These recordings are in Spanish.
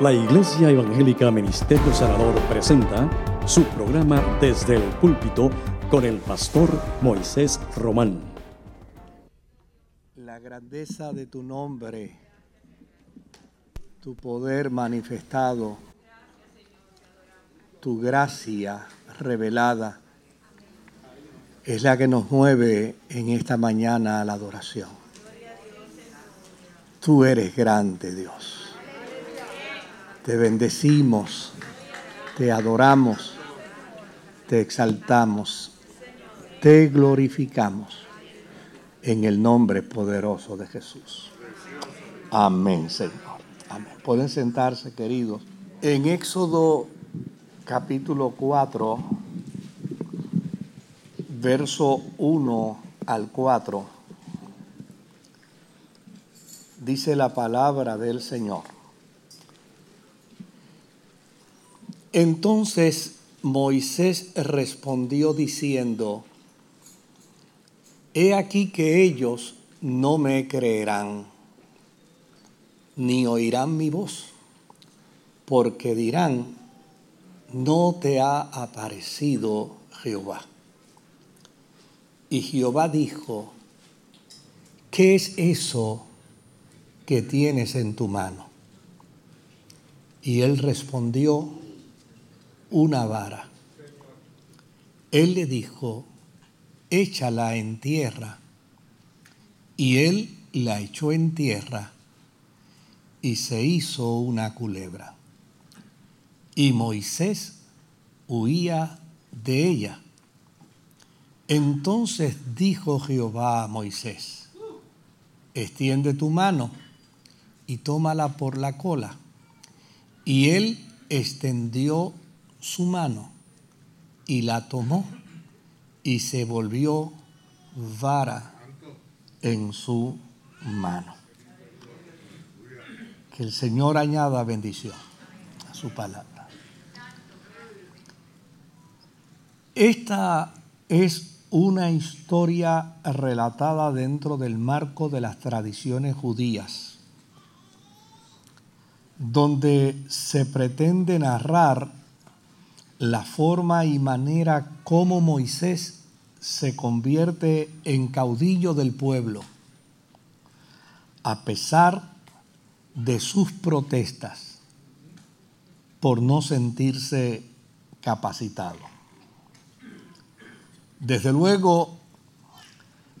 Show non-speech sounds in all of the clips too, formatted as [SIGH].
La Iglesia Evangélica Ministerio Sanador presenta su programa Desde el Púlpito con el pastor Moisés Román. La grandeza de tu nombre, tu poder manifestado, tu gracia revelada, es la que nos mueve en esta mañana a la adoración. Tú eres grande, Dios. Te bendecimos, te adoramos, te exaltamos, te glorificamos en el nombre poderoso de Jesús. Amén, Señor. Amén. Pueden sentarse, queridos. En Éxodo capítulo 4, verso 1 al 4, dice la palabra del Señor. Entonces Moisés respondió diciendo, He aquí que ellos no me creerán, ni oirán mi voz, porque dirán, no te ha aparecido Jehová. Y Jehová dijo, ¿qué es eso que tienes en tu mano? Y él respondió, una vara. Él le dijo, échala en tierra. Y él la echó en tierra y se hizo una culebra. Y Moisés huía de ella. Entonces dijo Jehová a Moisés, extiende tu mano y tómala por la cola. Y él extendió su mano y la tomó y se volvió vara en su mano. Que el Señor añada bendición a su palabra. Esta es una historia relatada dentro del marco de las tradiciones judías, donde se pretende narrar la forma y manera como Moisés se convierte en caudillo del pueblo, a pesar de sus protestas por no sentirse capacitado. Desde luego,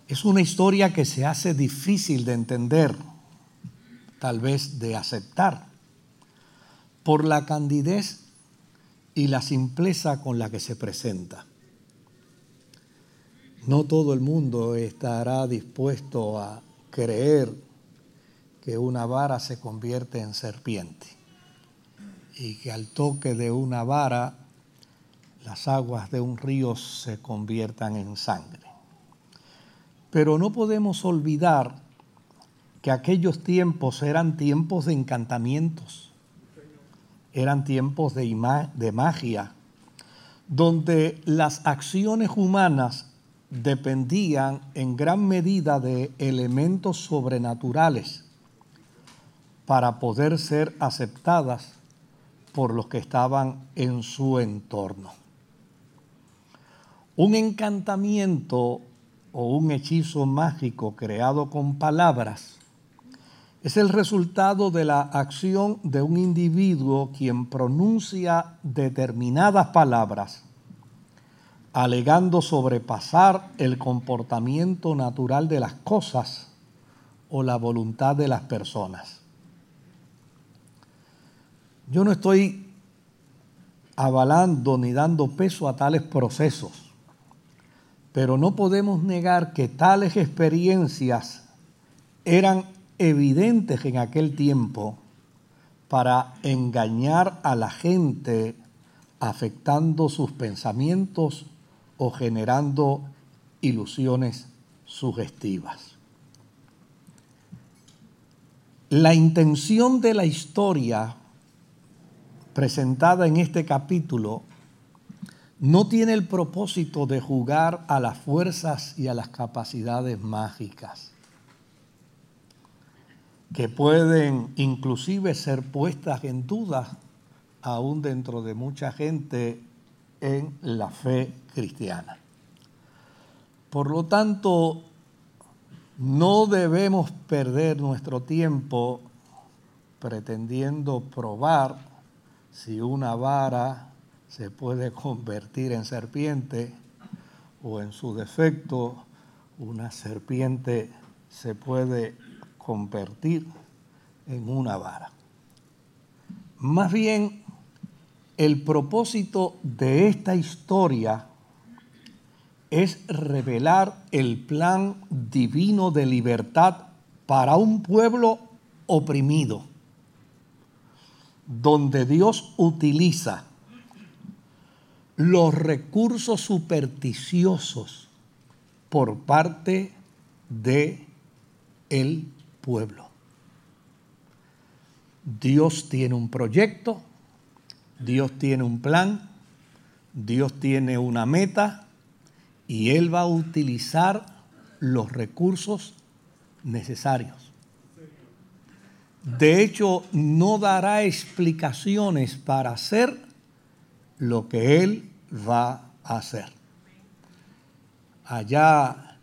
es una historia que se hace difícil de entender, tal vez de aceptar, por la candidez y la simpleza con la que se presenta. No todo el mundo estará dispuesto a creer que una vara se convierte en serpiente y que al toque de una vara las aguas de un río se conviertan en sangre. Pero no podemos olvidar que aquellos tiempos eran tiempos de encantamientos eran tiempos de, de magia, donde las acciones humanas dependían en gran medida de elementos sobrenaturales para poder ser aceptadas por los que estaban en su entorno. Un encantamiento o un hechizo mágico creado con palabras es el resultado de la acción de un individuo quien pronuncia determinadas palabras, alegando sobrepasar el comportamiento natural de las cosas o la voluntad de las personas. Yo no estoy avalando ni dando peso a tales procesos, pero no podemos negar que tales experiencias eran evidentes en aquel tiempo para engañar a la gente afectando sus pensamientos o generando ilusiones sugestivas. La intención de la historia presentada en este capítulo no tiene el propósito de jugar a las fuerzas y a las capacidades mágicas que pueden inclusive ser puestas en duda aún dentro de mucha gente en la fe cristiana. Por lo tanto, no debemos perder nuestro tiempo pretendiendo probar si una vara se puede [LAUGHS] convertir en serpiente o en su defecto una serpiente se puede convertir en una vara. Más bien, el propósito de esta historia es revelar el plan divino de libertad para un pueblo oprimido, donde Dios utiliza los recursos supersticiosos por parte de el pueblo. Dios tiene un proyecto, Dios tiene un plan, Dios tiene una meta y Él va a utilizar los recursos necesarios. De hecho, no dará explicaciones para hacer lo que Él va a hacer. Allá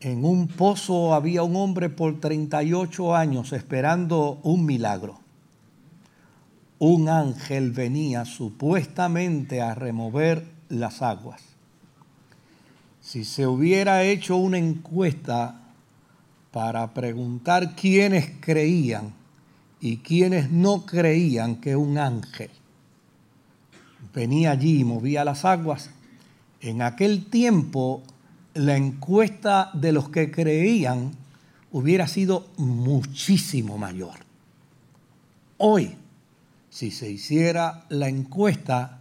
en un pozo había un hombre por 38 años esperando un milagro un ángel venía supuestamente a remover las aguas. Si se hubiera hecho una encuesta para preguntar quiénes creían y quiénes no creían que un ángel venía allí y movía las aguas, en aquel tiempo la encuesta de los que creían hubiera sido muchísimo mayor. Hoy, si se hiciera la encuesta,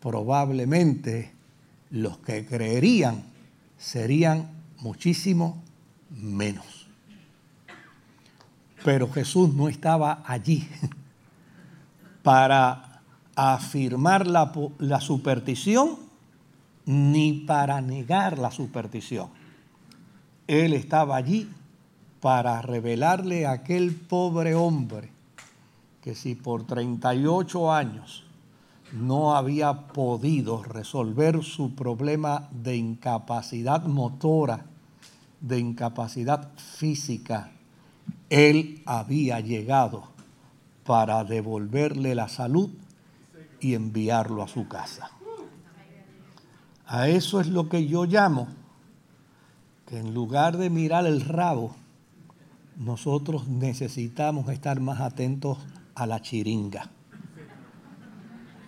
probablemente los que creerían serían muchísimo menos. Pero Jesús no estaba allí [LAUGHS] para afirmar la, la superstición ni para negar la superstición. Él estaba allí para revelarle a aquel pobre hombre que si por 38 años no había podido resolver su problema de incapacidad motora, de incapacidad física, él había llegado para devolverle la salud y enviarlo a su casa. A eso es lo que yo llamo que en lugar de mirar el rabo, nosotros necesitamos estar más atentos a la chiringa.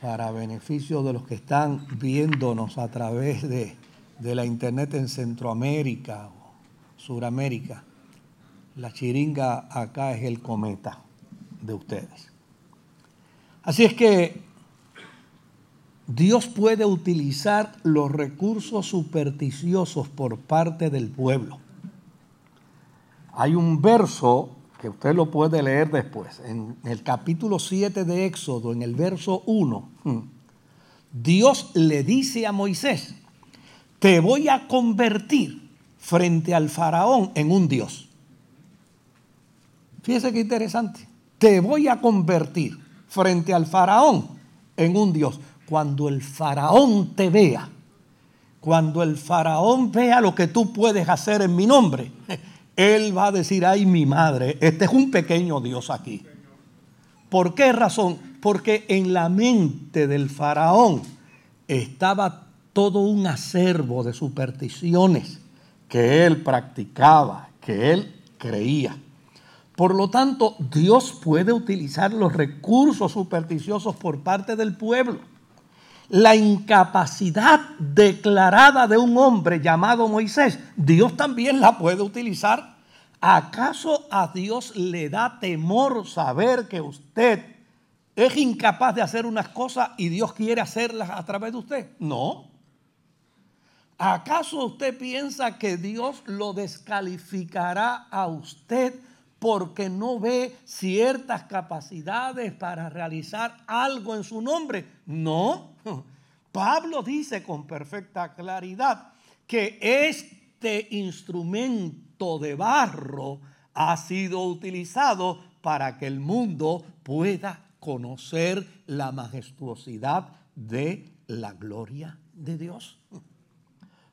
Para beneficio de los que están viéndonos a través de, de la internet en Centroamérica o Suramérica, la chiringa acá es el cometa de ustedes. Así es que Dios puede utilizar los recursos supersticiosos por parte del pueblo. Hay un verso que usted lo puede leer después, en el capítulo 7 de Éxodo, en el verso 1, hmm, Dios le dice a Moisés, te voy a convertir frente al faraón en un Dios. Fíjese qué interesante. Te voy a convertir frente al faraón en un Dios. Cuando el faraón te vea, cuando el faraón vea lo que tú puedes hacer en mi nombre, [LAUGHS] él va a decir, ay mi madre, este es un pequeño Dios aquí. ¿Por qué razón? Porque en la mente del faraón estaba todo un acervo de supersticiones que él practicaba, que él creía. Por lo tanto, Dios puede utilizar los recursos supersticiosos por parte del pueblo. La incapacidad declarada de un hombre llamado Moisés, Dios también la puede utilizar. ¿Acaso a Dios le da temor saber que usted es incapaz de hacer unas cosas y Dios quiere hacerlas a través de usted? No. ¿Acaso usted piensa que Dios lo descalificará a usted porque no ve ciertas capacidades para realizar algo en su nombre? No. [LAUGHS] Pablo dice con perfecta claridad que este instrumento de barro ha sido utilizado para que el mundo pueda conocer la majestuosidad de la gloria de Dios.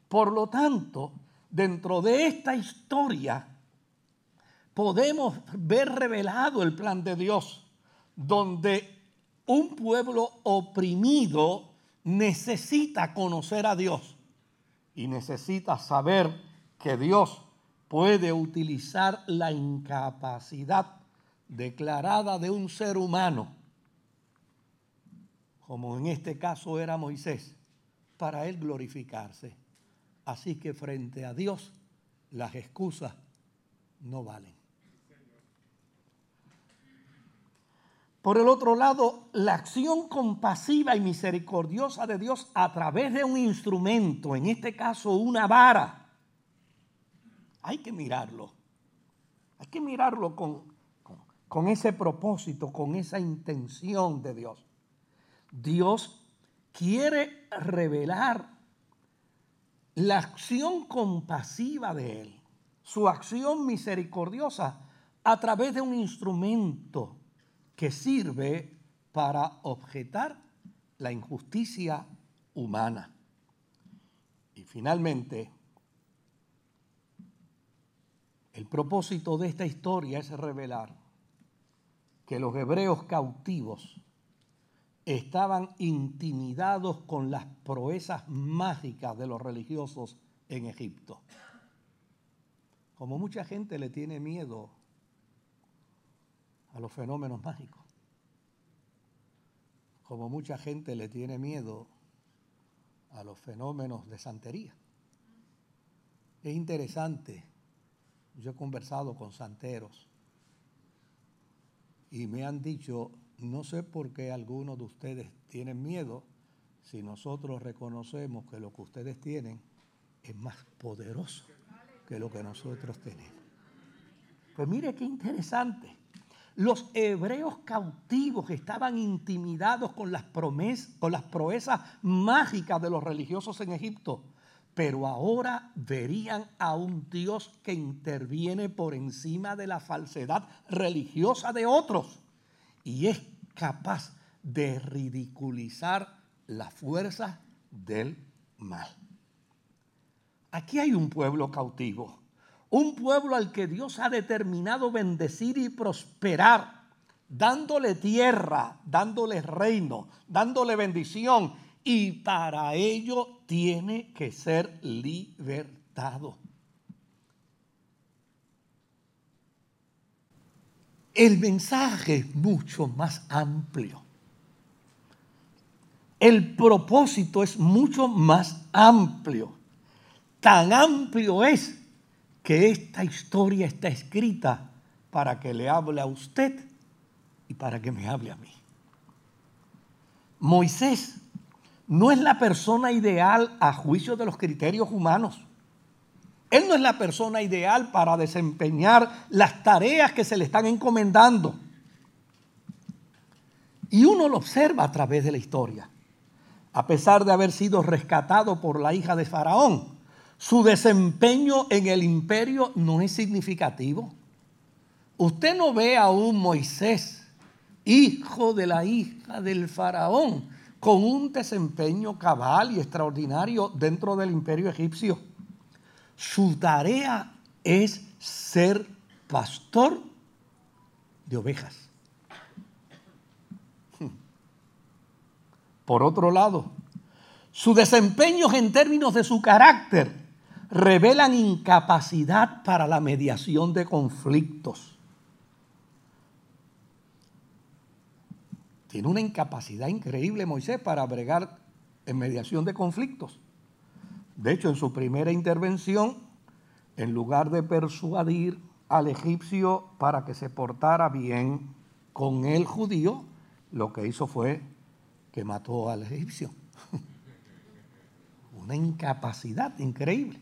Por lo tanto, dentro de esta historia podemos ver revelado el plan de Dios, donde un pueblo oprimido necesita conocer a Dios y necesita saber que Dios puede utilizar la incapacidad declarada de un ser humano, como en este caso era Moisés, para él glorificarse. Así que frente a Dios las excusas no valen. Por el otro lado, la acción compasiva y misericordiosa de Dios a través de un instrumento, en este caso una vara, hay que mirarlo. Hay que mirarlo con, con, ese propósito, con esa intención de Dios. Dios quiere revelar la acción compasiva de Él, su acción misericordiosa a través de un instrumento que sirve para objetar la injusticia humana. Y finalmente, el propósito de esta historia es revelar que los hebreos cautivos estaban intimidados con las proezas mágicas de los religiosos en Egipto. Como mucha gente le tiene miedo a los fenómenos mágicos. Como mucha gente le tiene miedo a los fenómenos de santería. Es interesante, yo he conversado con santeros y me han dicho, no sé por qué algunos de ustedes tienen miedo si nosotros reconocemos que lo que ustedes tienen es más poderoso que lo que nosotros tenemos. Pues mire qué interesante. Los hebreos cautivos estaban intimidados con las, promesas, con las proezas mágicas de los religiosos en Egipto, pero ahora verían a un Dios que interviene por encima de la falsedad religiosa de otros y es capaz de ridiculizar la fuerza del mal. Aquí hay un pueblo cautivo un pueblo al que Dios ha determinado bendecir y prosperar, dándole tierra, dándole reino, dándole bendición. Y para ello tiene que ser libertado. El mensaje es mucho más amplio. El propósito es mucho más amplio. Tan amplio es que esta historia está escrita para que le hable a usted y para que me hable a mí. Moisés no es la persona ideal a juicio de los criterios humanos. Él no es la persona ideal para desempeñar las tareas que se le están encomendando. Y uno lo observa a través de la historia. A pesar de haber sido rescatado por la hija de Faraón, su desempeño en el imperio no es significativo. Usted no ve a un Moisés, hijo de la hija del faraón, con un desempeño cabal y extraordinario dentro del imperio egipcio. Su tarea es ser pastor de ovejas. Por otro lado, su desempeño en términos de su carácter revelan incapacidad para la mediación de conflictos. Tiene una incapacidad increíble Moisés para bregar en mediación de conflictos. De hecho, en su primera intervención, en lugar de persuadir al egipcio para que se portara bien con el judío, lo que hizo fue que mató al egipcio. [LAUGHS] Una incapacidad increíble.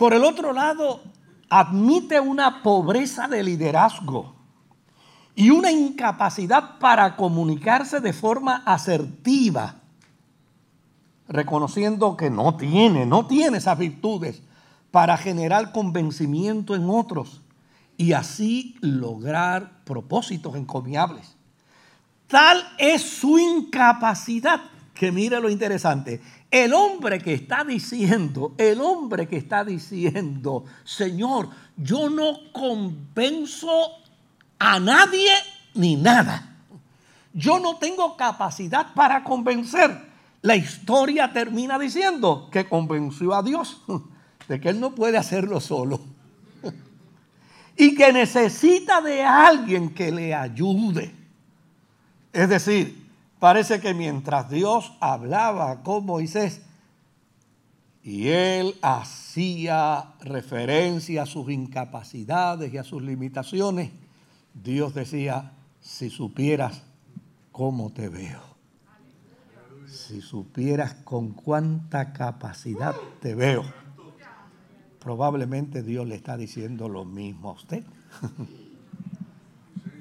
Por el otro lado, admite una pobreza de liderazgo y una incapacidad para comunicarse de forma asertiva, reconociendo que no tiene, no tiene esas virtudes para generar convencimiento en otros y así lograr propósitos encomiables. Tal es su incapacidad que mire lo interesante. El hombre que está diciendo, el hombre que está diciendo, Señor, yo no convenzo a nadie ni nada. Yo no tengo capacidad para convencer. La historia termina diciendo que convenció a Dios [LAUGHS] de que Él no puede hacerlo solo. [LAUGHS] Y que necesita de alguien que le ayude. Es decir, Parece que mientras Dios hablaba con Moisés y él hacía referencia a sus incapacidades y a sus limitaciones, Dios decía, si supieras cómo te veo, si supieras con cuánta capacidad te veo, probablemente Dios le está diciendo lo mismo a usted. [LAUGHS]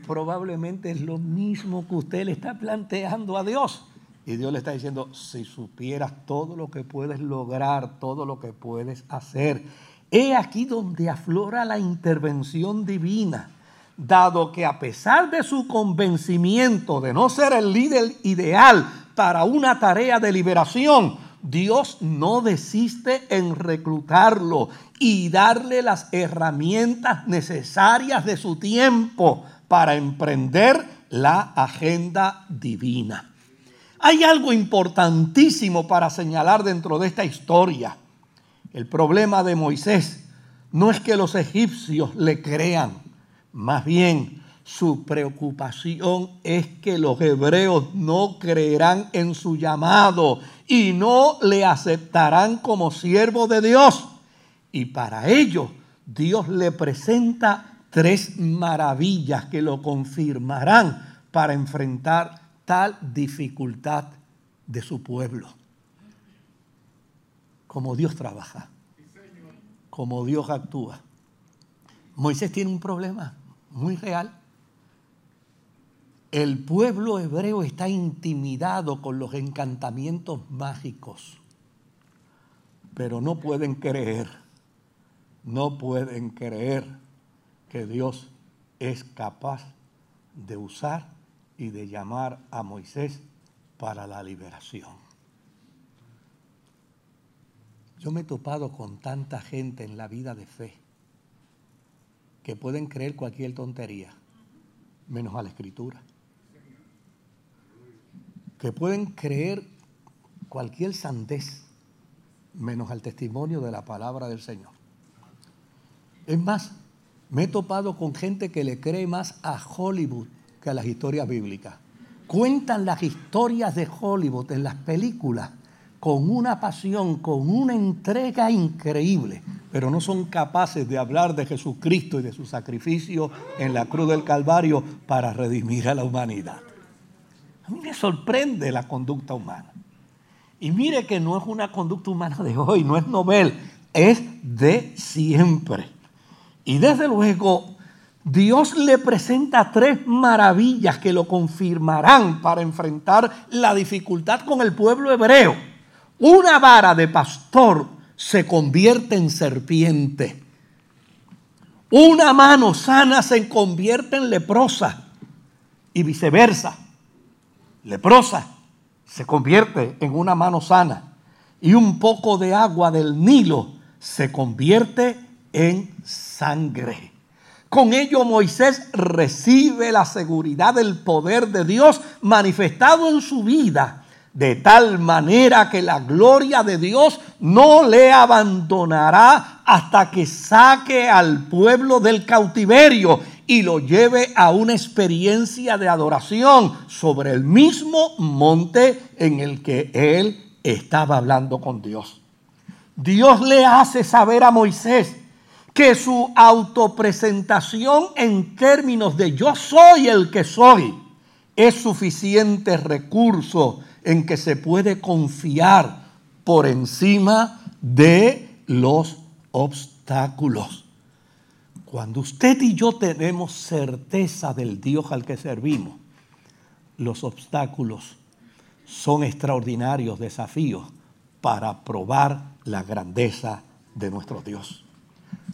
probablemente es lo mismo que usted le está planteando a Dios. Y Dios le está diciendo, si supieras todo lo que puedes lograr, todo lo que puedes hacer. He aquí donde aflora la intervención divina, dado que a pesar de su convencimiento de no ser el líder ideal para una tarea de liberación, Dios no desiste en reclutarlo y darle las herramientas necesarias de su tiempo para emprender la agenda divina. Hay algo importantísimo para señalar dentro de esta historia. El problema de Moisés no es que los egipcios le crean, más bien su preocupación es que los hebreos no creerán en su llamado y no le aceptarán como siervo de Dios. Y para ello Dios le presenta tres maravillas que lo confirmarán para enfrentar tal dificultad de su pueblo. Como Dios trabaja, como Dios actúa. Moisés tiene un problema muy real. El pueblo hebreo está intimidado con los encantamientos mágicos, pero no pueden creer, no pueden creer que Dios es capaz de usar y de llamar a Moisés para la liberación. Yo me he topado con tanta gente en la vida de fe que pueden creer cualquier tontería, menos a la escritura. Que pueden creer cualquier sandez, menos al testimonio de la palabra del Señor. Es más, me he topado con gente que le cree más a Hollywood que a las historias bíblicas. Cuentan las historias de Hollywood en las películas con una pasión, con una entrega increíble, pero no son capaces de hablar de Jesucristo y de su sacrificio en la cruz del Calvario para redimir a la humanidad. A mí me sorprende la conducta humana. Y mire que no es una conducta humana de hoy, no es novel, es de siempre. Y desde luego, Dios le presenta tres maravillas que lo confirmarán para enfrentar la dificultad con el pueblo hebreo. Una vara de pastor se convierte en serpiente. Una mano sana se convierte en leprosa y viceversa. Leprosa se convierte en una mano sana y un poco de agua del Nilo se convierte en en sangre. Con ello Moisés recibe la seguridad del poder de Dios manifestado en su vida, de tal manera que la gloria de Dios no le abandonará hasta que saque al pueblo del cautiverio y lo lleve a una experiencia de adoración sobre el mismo monte en el que él estaba hablando con Dios. Dios le hace saber a Moisés que su autopresentación en términos de yo soy el que soy es suficiente recurso en que se puede confiar por encima de los obstáculos. Cuando usted y yo tenemos certeza del Dios al que servimos, los obstáculos son extraordinarios desafíos para probar la grandeza de nuestro Dios.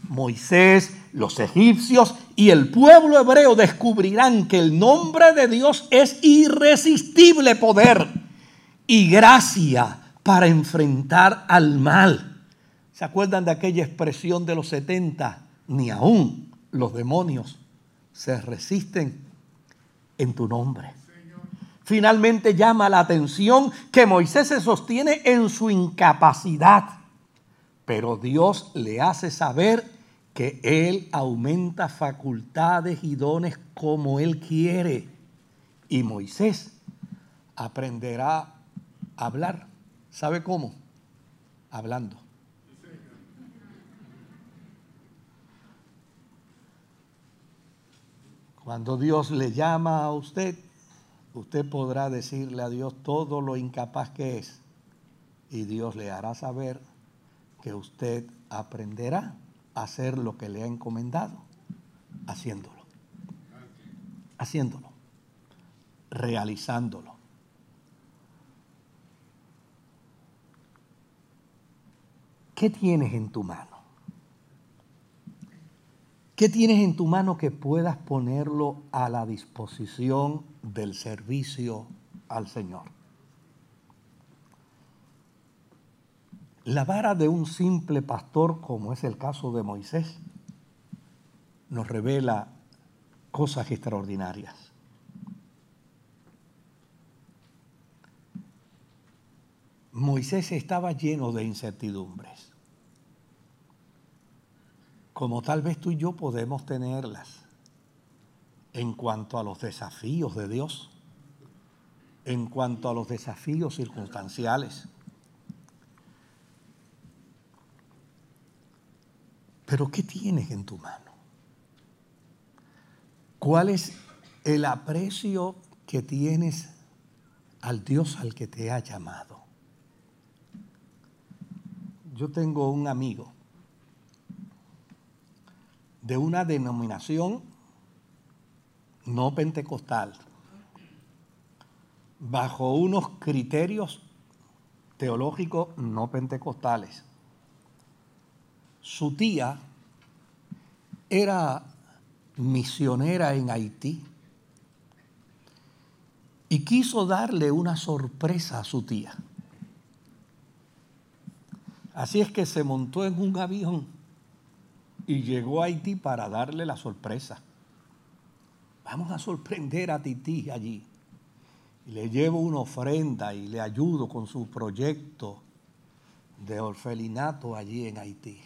Moisés, los egipcios y el pueblo hebreo descubrirán que el nombre de Dios es irresistible poder y gracia para enfrentar al mal. ¿Se acuerdan de aquella expresión de los 70? Ni aún los demonios se resisten en tu nombre. Finalmente llama la atención que Moisés se sostiene en su incapacidad, pero Dios le hace saber que Él aumenta facultades y dones como Él quiere. Y Moisés aprenderá a hablar. ¿Sabe cómo? Hablando. Cuando Dios le llama a usted, usted podrá decirle a Dios todo lo incapaz que es y Dios le hará saber que usted aprenderá hacer lo que le ha encomendado, haciéndolo, haciéndolo, realizándolo. ¿Qué tienes en tu mano? ¿Qué tienes en tu mano que puedas ponerlo a la disposición del servicio al Señor? La vara de un simple pastor, como es el caso de Moisés, nos revela cosas extraordinarias. Moisés estaba lleno de incertidumbres, como tal vez tú y yo podemos tenerlas en cuanto a los desafíos de Dios, en cuanto a los desafíos circunstanciales Pero ¿qué tienes en tu mano? ¿Cuál es el aprecio que tienes al Dios al que te ha llamado? Yo tengo un amigo de una denominación no pentecostal, bajo unos criterios teológicos no pentecostales su tía era misionera en Haití y quiso darle una sorpresa a su tía. Así es que se montó en un avión y llegó a Haití para darle la sorpresa. Vamos a sorprender a Titi allí. Y le llevo una ofrenda y le ayudo con su proyecto de orfelinato allí en Haití.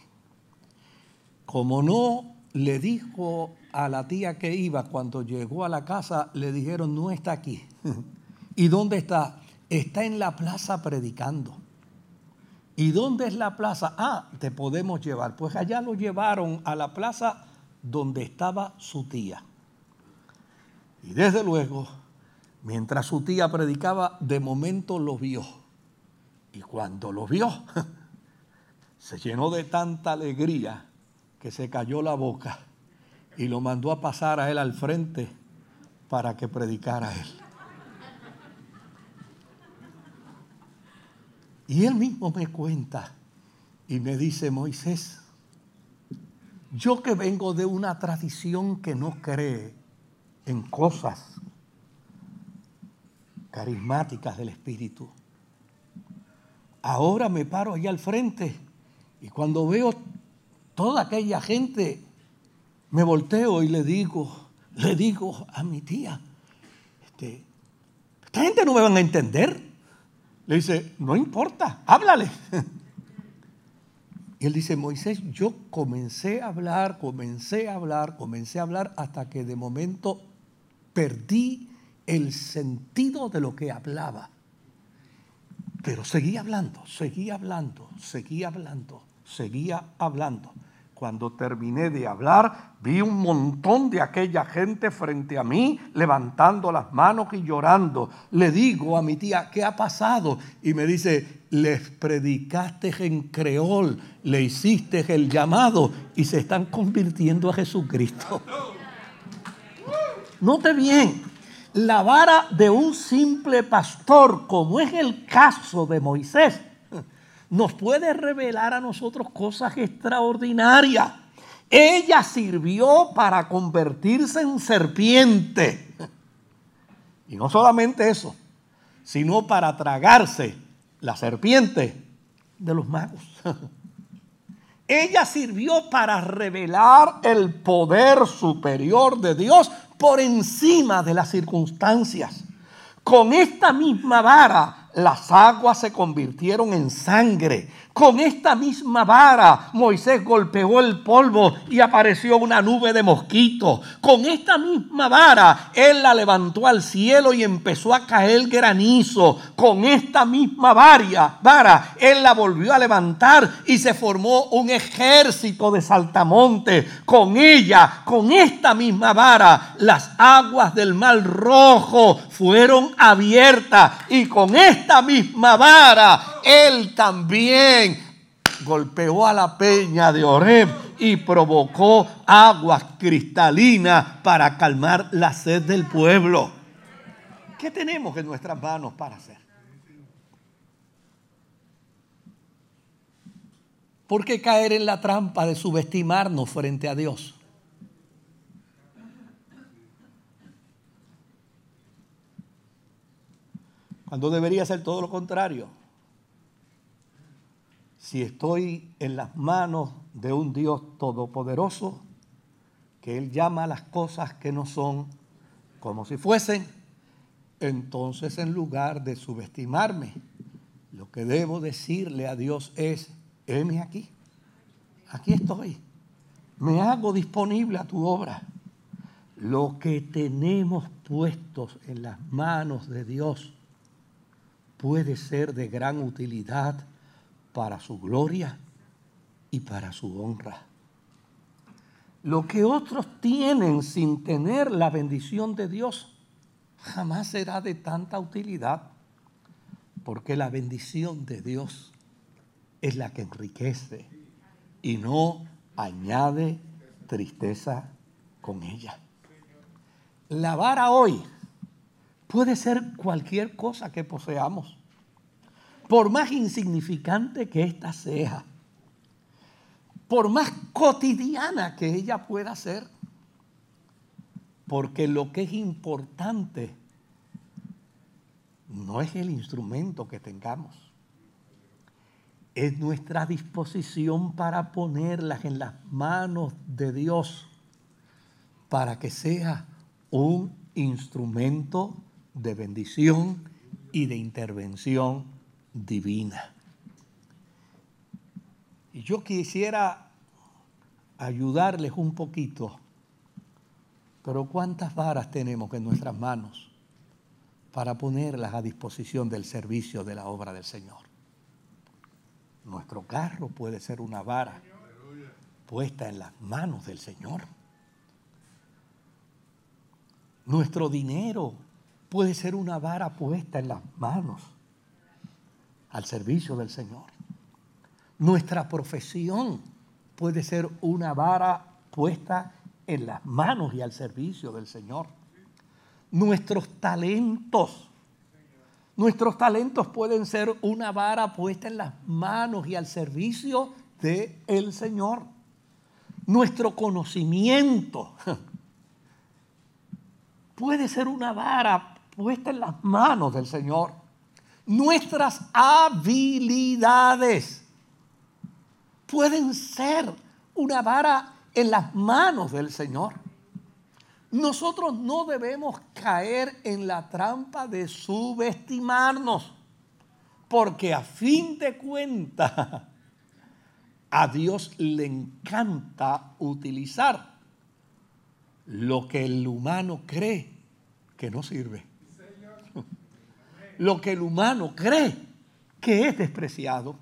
Como no le dijo a la tía que iba, cuando llegó a la casa, le dijeron, no está aquí. [LAUGHS] ¿Y dónde está? Está en la plaza predicando. ¿Y dónde es la plaza? Ah, te podemos llevar. Pues allá lo llevaron a la plaza donde estaba su tía. Y desde luego, mientras su tía predicaba, de momento lo vio. Y cuando lo vio, [LAUGHS] se llenó de tanta alegría que se cayó la boca y lo mandó a pasar a él al frente para que predicara a él. Y él mismo me cuenta y me dice, Moisés, yo que vengo de una tradición que no cree en cosas carismáticas del Espíritu, ahora me paro ahí al frente y cuando veo toda aquella gente, me volteo y le digo, le digo a mi tía, este, esta gente no me van a entender. Le dice, no importa, háblale. [LAUGHS] Y él dice, Moisés, yo comencé a hablar, comencé a hablar, comencé a hablar hasta que de momento perdí el sentido de lo que hablaba. Pero seguía hablando, seguía hablando, seguía hablando, seguía hablando. Cuando terminé de hablar, vi un montón de aquella gente frente a mí, levantando las manos y llorando. Le digo a mi tía, ¿qué ha pasado? Y me dice, les predicaste en creol, le hiciste el llamado y se están convirtiendo a Jesucristo. [LAUGHS] Note bien, la vara de un simple pastor, como es el caso de Moisés, nos puede revelar a nosotros cosas extraordinarias. Ella sirvió para convertirse en serpiente. Y no solamente eso, sino para tragarse la serpiente de los magos. Ella sirvió para revelar el poder superior de Dios por encima de las circunstancias. Con esta misma vara las aguas se convirtieron en sangre con esta misma vara Moisés golpeó el polvo y apareció una nube de mosquitos. Con esta misma vara él la levantó al cielo y empezó a caer granizo. Con esta misma vara, él la volvió a levantar y se formó un ejército de saltamontes. Con ella, con esta misma vara, las aguas del mar rojo fueron abiertas y con esta misma vara él también golpeó a la peña de Oreb y provocó aguas cristalinas para calmar la sed del pueblo. ¿Qué tenemos en nuestras manos para hacer? ¿Por qué caer en la trampa de subestimarnos frente a Dios? Cuando debería ser todo lo contrario si estoy en las manos de un Dios todopoderoso, que Él llama las cosas que no son como si fuesen, entonces en lugar de subestimarme, lo que debo decirle a Dios es, heme aquí, aquí estoy, me hago disponible a tu obra. Lo que tenemos puestos en las manos de Dios puede ser de gran utilidad para su gloria y para su honra. Lo que otros tienen sin tener la bendición de Dios jamás será de tanta utilidad, porque la bendición de Dios es la que enriquece y no añade tristeza con ella. La vara hoy puede ser cualquier cosa que poseamos por más insignificante que ésta sea, por más cotidiana que ella pueda ser, porque lo que es importante no es el instrumento que tengamos, es nuestra disposición para ponerlas en las manos de Dios, para que sea un instrumento de bendición y de intervención divina. Y yo quisiera ayudarles un poquito, pero ¿cuántas varas tenemos en nuestras manos para ponerlas a disposición del servicio de la obra del Señor? Nuestro carro puede ser una vara puesta en las manos del Señor. Nuestro dinero puede ser una vara puesta en las manos al servicio del Señor. Nuestra profesión puede ser una vara puesta en las manos y al servicio del Señor. Nuestros talentos, nuestros talentos pueden ser una vara puesta en las manos y al servicio del Señor. Nuestro conocimiento puede ser una vara puesta en las manos del Señor nuestras habilidades pueden ser una vara en las manos del Señor. Nosotros no debemos caer en la trampa de subestimarnos, porque a fin de cuentas [LAUGHS] a Dios le encanta utilizar lo que el humano cree que no sirve lo que el humano cree que es despreciado,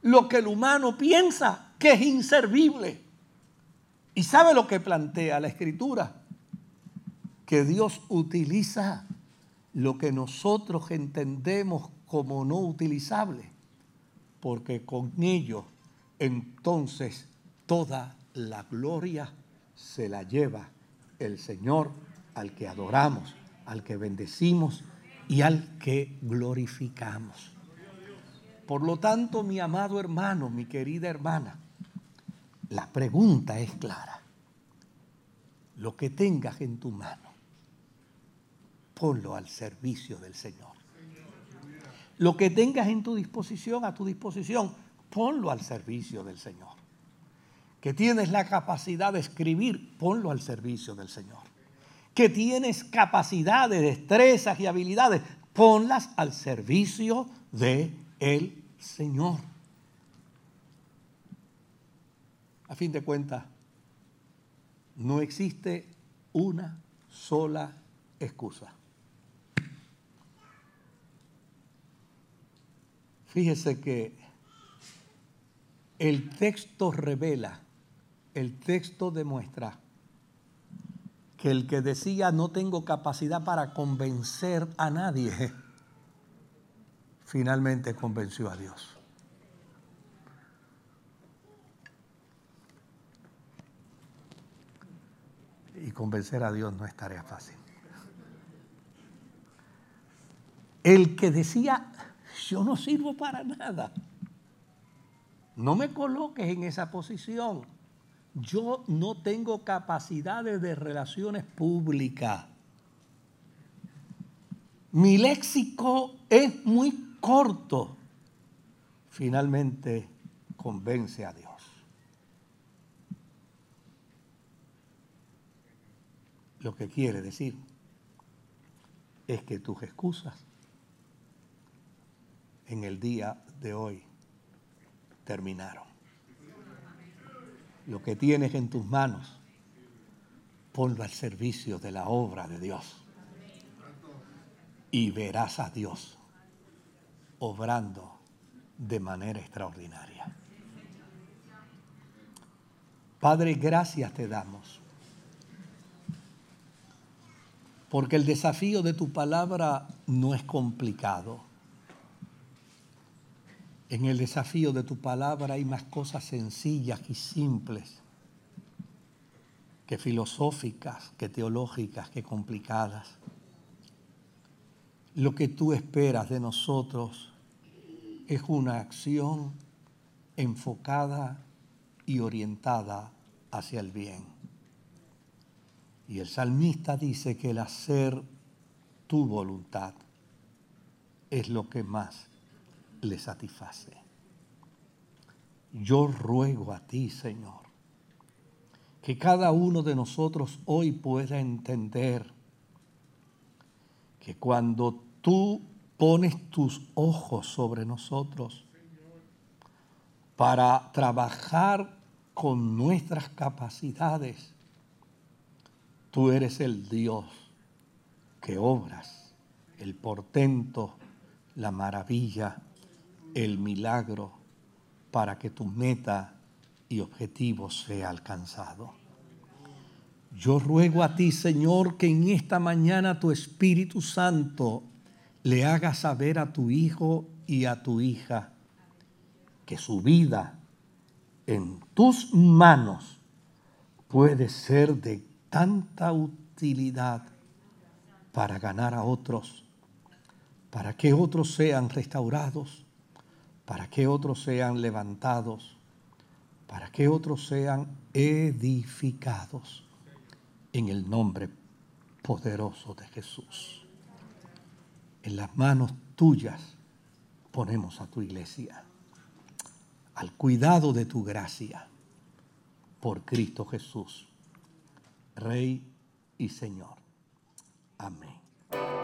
lo que el humano piensa que es inservible. ¿Y sabe lo que plantea la escritura? Que Dios utiliza lo que nosotros entendemos como no utilizable, porque con ello entonces toda la gloria se la lleva el Señor al que adoramos, al que bendecimos y al que glorificamos. Por lo tanto, mi amado hermano, mi querida hermana, La pregunta es clara. Lo que tengas en tu mano, ponlo al servicio del Señor. Lo que tengas en tu disposición, a tu disposición, ponlo al servicio del Señor. Que tienes la capacidad de escribir, ponlo al servicio del Señor. Que tienes capacidades, destrezas y habilidades, ponlas al servicio del el Señor. A fin de cuentas, no existe una sola excusa. Fíjese que el texto revela, el texto demuestra que el que decía no tengo capacidad para convencer a nadie, [LAUGHS] finalmente convenció a Dios. Y convencer a Dios no es tarea fácil. El que decía yo no sirvo para nada. No me coloques en esa posición. Yo no tengo capacidades de relaciones públicas. Mi léxico es muy corto. Finalmente convence a Dios. Lo que quiere decir es que tus excusas en el día de hoy terminaron. Lo que tienes en tus manos, ponlo al servicio de la obra de Dios. Y verás a Dios obrando de manera extraordinaria. Padre, gracias te damos. Porque el desafío de tu palabra no es complicado en el desafío de tu palabra hay más cosas sencillas y simples que filosóficas, que teológicas, que complicadas. Lo que tú esperas de nosotros es una acción enfocada y orientada hacia el bien. Y el salmista dice que el hacer tu voluntad es lo que más le satisface. Yo ruego a ti, Señor, que cada uno de nosotros hoy pueda entender que cuando tú pones tus ojos sobre nosotros para trabajar con nuestras capacidades, tú eres el Dios que obras el portento, la maravilla el milagro para que tu meta y objetivo sea alcanzado. Yo ruego a ti, Señor, que en esta mañana tu Espíritu Santo le haga saber a tu hijo y a tu hija que su vida en tus manos puede ser de tanta utilidad para ganar a otros, para que otros sean restaurados, para que otros sean levantados, para que otros sean edificados en el nombre poderoso de Jesús. En las manos tuyas ponemos a tu iglesia, al cuidado de tu gracia, por Cristo Jesús, Rey y Señor. Amén.